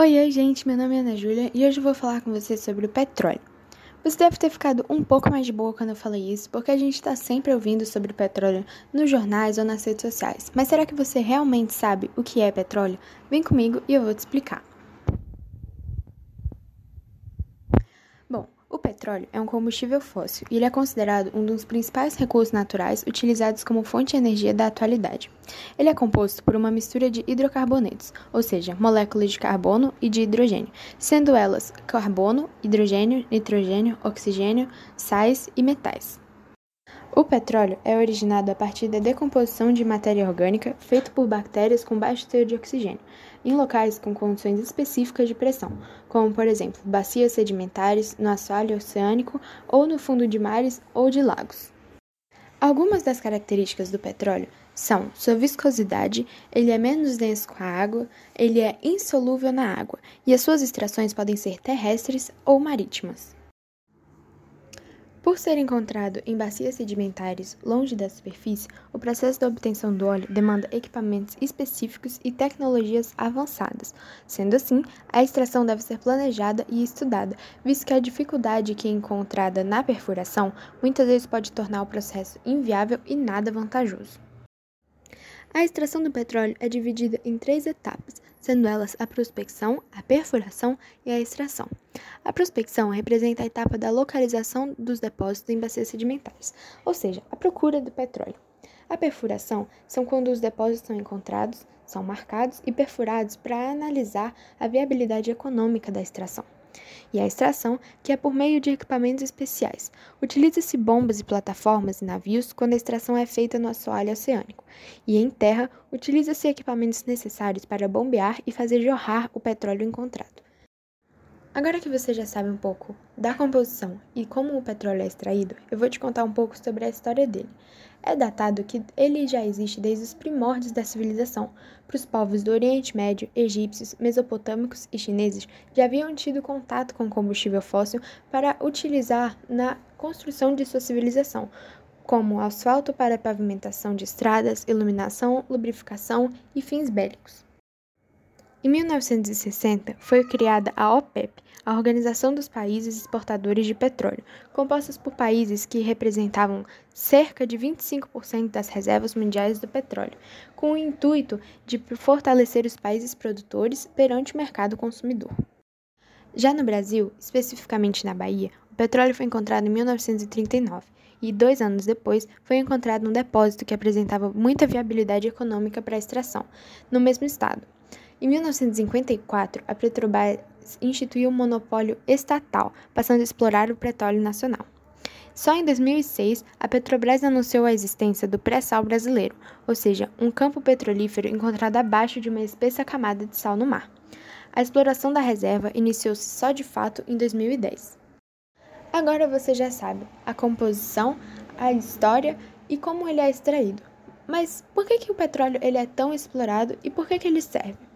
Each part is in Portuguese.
Oi, oi, gente. Meu nome é Ana Júlia e hoje eu vou falar com vocês sobre o petróleo. Você deve ter ficado um pouco mais de boa quando eu falei isso, porque a gente está sempre ouvindo sobre petróleo nos jornais ou nas redes sociais. Mas será que você realmente sabe o que é petróleo? Vem comigo e eu vou te explicar. O petróleo é um combustível fóssil e ele é considerado um dos principais recursos naturais utilizados como fonte de energia da atualidade. Ele é composto por uma mistura de hidrocarbonetos, ou seja, moléculas de carbono e de hidrogênio, sendo elas carbono, hidrogênio, nitrogênio, oxigênio, sais e metais. O petróleo é originado a partir da decomposição de matéria orgânica feita por bactérias com baixo teor de oxigênio, em locais com condições específicas de pressão, como por exemplo bacias sedimentares, no assoalho oceânico ou no fundo de mares ou de lagos. Algumas das características do petróleo são sua viscosidade, ele é menos denso com a água, ele é insolúvel na água e as suas extrações podem ser terrestres ou marítimas. Por ser encontrado em bacias sedimentares longe da superfície, o processo da obtenção do óleo demanda equipamentos específicos e tecnologias avançadas. Sendo assim, a extração deve ser planejada e estudada, visto que a dificuldade que é encontrada na perfuração muitas vezes pode tornar o processo inviável e nada vantajoso. A extração do petróleo é dividida em três etapas, sendo elas a prospecção, a perfuração e a extração. A prospecção representa a etapa da localização dos depósitos em bacias sedimentares, ou seja, a procura do petróleo. A perfuração são quando os depósitos são encontrados, são marcados e perfurados para analisar a viabilidade econômica da extração e a extração, que é por meio de equipamentos especiais. Utiliza-se bombas e plataformas e navios quando a extração é feita no assoalho oceânico, e em terra utiliza-se equipamentos necessários para bombear e fazer jorrar o petróleo encontrado. Agora que você já sabe um pouco da composição e como o petróleo é extraído, eu vou te contar um pouco sobre a história dele. É datado que ele já existe desde os primórdios da civilização. Para os povos do Oriente Médio, egípcios, mesopotâmicos e chineses já haviam tido contato com combustível fóssil para utilizar na construção de sua civilização, como asfalto para pavimentação de estradas, iluminação, lubrificação e fins bélicos. Em 1960, foi criada a OPEP, a Organização dos Países Exportadores de Petróleo, composta por países que representavam cerca de 25% das reservas mundiais do petróleo, com o intuito de fortalecer os países produtores perante o mercado consumidor. Já no Brasil, especificamente na Bahia, o petróleo foi encontrado em 1939 e, dois anos depois, foi encontrado um depósito que apresentava muita viabilidade econômica para a extração, no mesmo estado. Em 1954, a Petrobras instituiu um monopólio estatal, passando a explorar o petróleo nacional. Só em 2006, a Petrobras anunciou a existência do pré-sal brasileiro, ou seja, um campo petrolífero encontrado abaixo de uma espessa camada de sal no mar. A exploração da reserva iniciou-se só de fato em 2010. Agora você já sabe a composição, a história e como ele é extraído. Mas por que, que o petróleo ele é tão explorado e por que, que ele serve?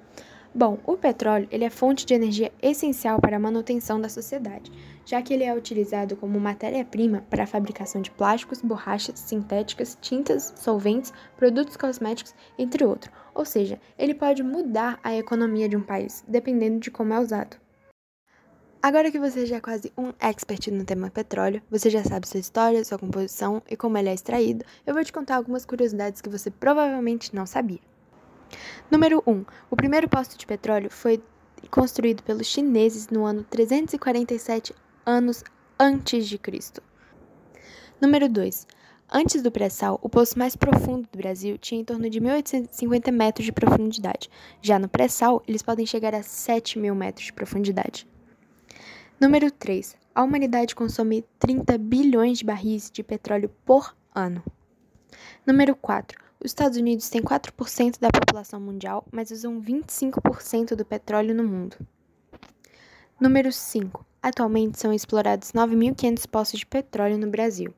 Bom, o petróleo ele é fonte de energia essencial para a manutenção da sociedade, já que ele é utilizado como matéria-prima para a fabricação de plásticos, borrachas sintéticas, tintas, solventes, produtos cosméticos, entre outros. Ou seja, ele pode mudar a economia de um país, dependendo de como é usado. Agora que você já é quase um expert no tema petróleo, você já sabe sua história, sua composição e como ele é extraído, eu vou te contar algumas curiosidades que você provavelmente não sabia. Número 1. O primeiro posto de petróleo foi construído pelos chineses no ano 347 anos antes de Cristo. Número 2. Antes do pré-sal, o poço mais profundo do Brasil tinha em torno de 1.850 metros de profundidade. Já no pré-sal, eles podem chegar a 7.000 metros de profundidade. Número 3. A humanidade consome 30 bilhões de barris de petróleo por ano. Número 4. Os Estados Unidos têm 4% da população mundial, mas usam 25% do petróleo no mundo. Número 5. Atualmente são explorados 9.500 poços de petróleo no Brasil.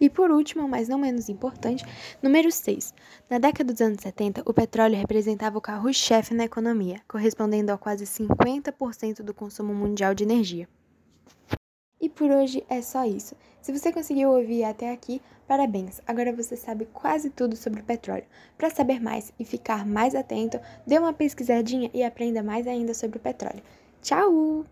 E por último, mas não menos importante, número 6. Na década dos anos 70, o petróleo representava o carro-chefe na economia, correspondendo a quase 50% do consumo mundial de energia. E por hoje é só isso. Se você conseguiu ouvir até aqui, parabéns! Agora você sabe quase tudo sobre petróleo. Para saber mais e ficar mais atento, dê uma pesquisadinha e aprenda mais ainda sobre o petróleo. Tchau!